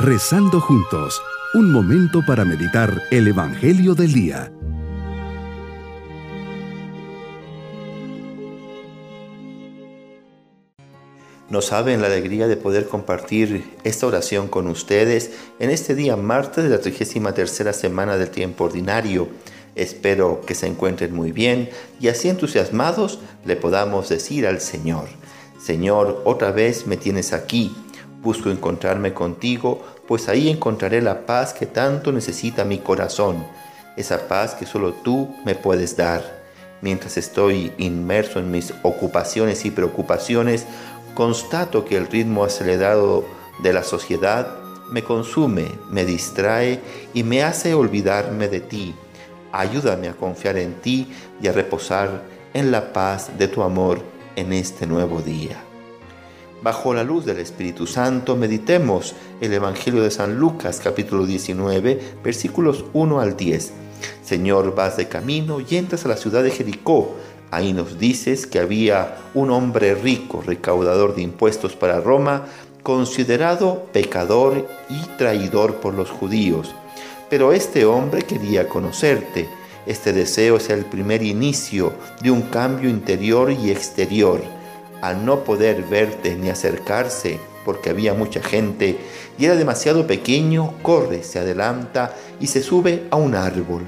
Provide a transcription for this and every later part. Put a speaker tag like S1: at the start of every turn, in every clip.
S1: Rezando juntos, un momento para meditar el Evangelio del Día.
S2: No saben la alegría de poder compartir esta oración con ustedes en este día martes de la 33 semana del tiempo ordinario. Espero que se encuentren muy bien y así entusiasmados le podamos decir al Señor, Señor, otra vez me tienes aquí Busco encontrarme contigo, pues ahí encontraré la paz que tanto necesita mi corazón, esa paz que solo tú me puedes dar. Mientras estoy inmerso en mis ocupaciones y preocupaciones, constato que el ritmo acelerado de la sociedad me consume, me distrae y me hace olvidarme de ti. Ayúdame a confiar en ti y a reposar en la paz de tu amor en este nuevo día. Bajo la luz del Espíritu Santo meditemos el Evangelio de San Lucas capítulo 19 versículos 1 al 10. Señor, vas de camino y entras a la ciudad de Jericó. Ahí nos dices que había un hombre rico, recaudador de impuestos para Roma, considerado pecador y traidor por los judíos. Pero este hombre quería conocerte. Este deseo es el primer inicio de un cambio interior y exterior al no poder verte ni acercarse porque había mucha gente y era demasiado pequeño, corre, se adelanta y se sube a un árbol,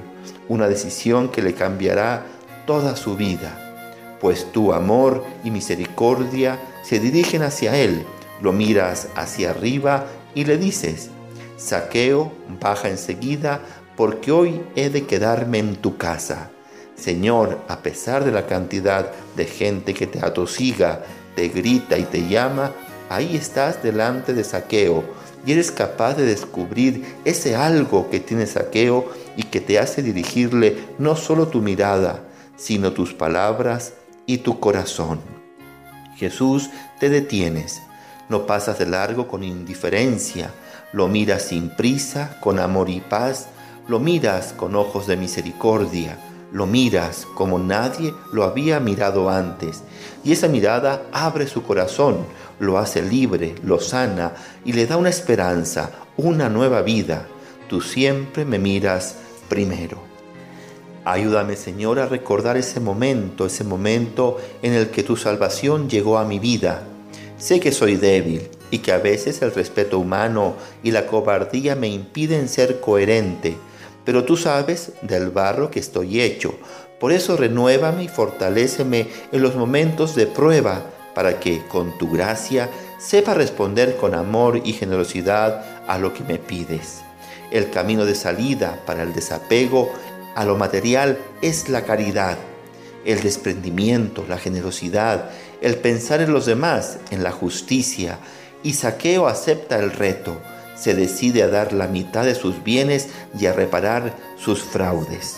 S2: una decisión que le cambiará toda su vida, pues tu amor y misericordia se dirigen hacia él, lo miras hacia arriba y le dices, saqueo, baja enseguida, porque hoy he de quedarme en tu casa. Señor, a pesar de la cantidad de gente que te atosiga, te grita y te llama, ahí estás delante de saqueo y eres capaz de descubrir ese algo que tiene saqueo y que te hace dirigirle no solo tu mirada, sino tus palabras y tu corazón. Jesús, te detienes, no pasas de largo con indiferencia, lo miras sin prisa, con amor y paz, lo miras con ojos de misericordia, lo miras como nadie lo había mirado antes, y esa mirada abre su corazón, lo hace libre, lo sana y le da una esperanza, una nueva vida. Tú siempre me miras primero. Ayúdame Señor a recordar ese momento, ese momento en el que tu salvación llegó a mi vida. Sé que soy débil y que a veces el respeto humano y la cobardía me impiden ser coherente pero tú sabes del barro que estoy hecho. Por eso renuévame y fortaléceme en los momentos de prueba, para que con tu gracia sepa responder con amor y generosidad a lo que me pides. El camino de salida para el desapego a lo material es la caridad, el desprendimiento, la generosidad, el pensar en los demás, en la justicia, y Saqueo acepta el reto se decide a dar la mitad de sus bienes y a reparar sus fraudes.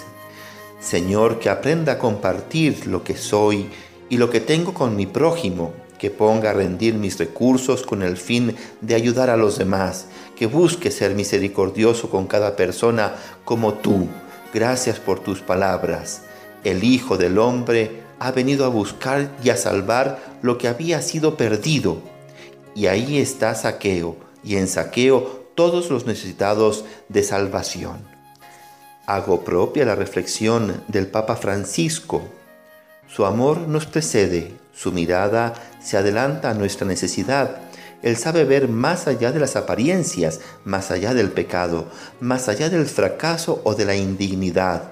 S2: Señor, que aprenda a compartir lo que soy y lo que tengo con mi prójimo, que ponga a rendir mis recursos con el fin de ayudar a los demás, que busque ser misericordioso con cada persona como tú. Gracias por tus palabras. El Hijo del Hombre ha venido a buscar y a salvar lo que había sido perdido. Y ahí está Saqueo, y en saqueo todos los necesitados de salvación. Hago propia la reflexión del Papa Francisco. Su amor nos precede, su mirada se adelanta a nuestra necesidad. Él sabe ver más allá de las apariencias, más allá del pecado, más allá del fracaso o de la indignidad.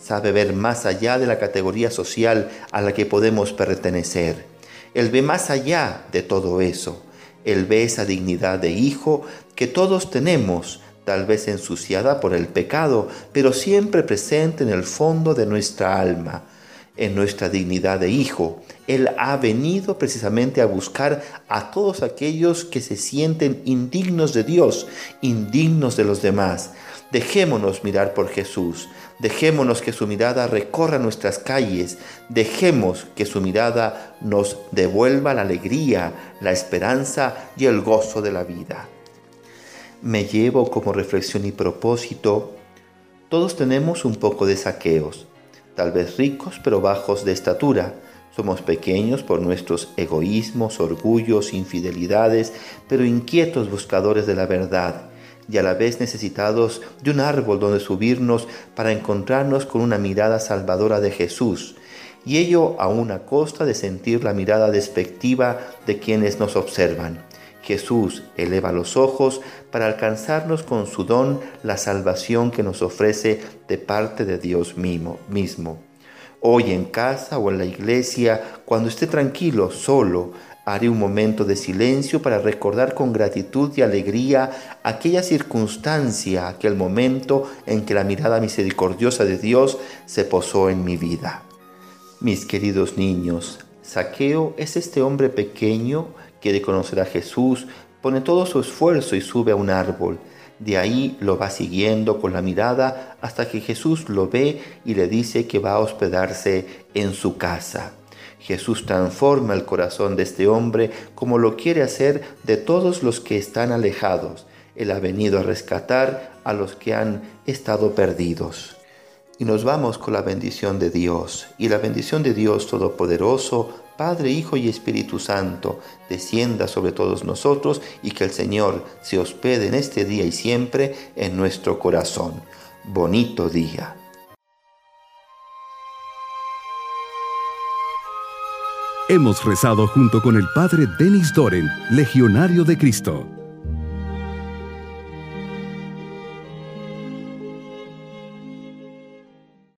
S2: Sabe ver más allá de la categoría social a la que podemos pertenecer. Él ve más allá de todo eso. Él ve esa dignidad de hijo que todos tenemos, tal vez ensuciada por el pecado, pero siempre presente en el fondo de nuestra alma, en nuestra dignidad de hijo. Él ha venido precisamente a buscar a todos aquellos que se sienten indignos de Dios, indignos de los demás. Dejémonos mirar por Jesús, dejémonos que su mirada recorra nuestras calles, dejemos que su mirada nos devuelva la alegría, la esperanza y el gozo de la vida. Me llevo como reflexión y propósito, todos tenemos un poco de saqueos, tal vez ricos pero bajos de estatura, somos pequeños por nuestros egoísmos, orgullos, infidelidades, pero inquietos buscadores de la verdad y a la vez necesitados de un árbol donde subirnos para encontrarnos con una mirada salvadora de Jesús, y ello a una costa de sentir la mirada despectiva de quienes nos observan. Jesús eleva los ojos para alcanzarnos con su don la salvación que nos ofrece de parte de Dios mismo. Hoy en casa o en la iglesia, cuando esté tranquilo, solo, haré un momento de silencio para recordar con gratitud y alegría aquella circunstancia, aquel momento en que la mirada misericordiosa de Dios se posó en mi vida. Mis queridos niños, Saqueo es este hombre pequeño, quiere conocer a Jesús, pone todo su esfuerzo y sube a un árbol. De ahí lo va siguiendo con la mirada hasta que Jesús lo ve y le dice que va a hospedarse en su casa. Jesús transforma el corazón de este hombre como lo quiere hacer de todos los que están alejados. Él ha venido a rescatar a los que han estado perdidos. Y nos vamos con la bendición de Dios. Y la bendición de Dios Todopoderoso, Padre, Hijo y Espíritu Santo, descienda sobre todos nosotros y que el Señor se hospede en este día y siempre en nuestro corazón. Bonito día.
S1: Hemos rezado junto con el Padre Denis Doren, Legionario de Cristo.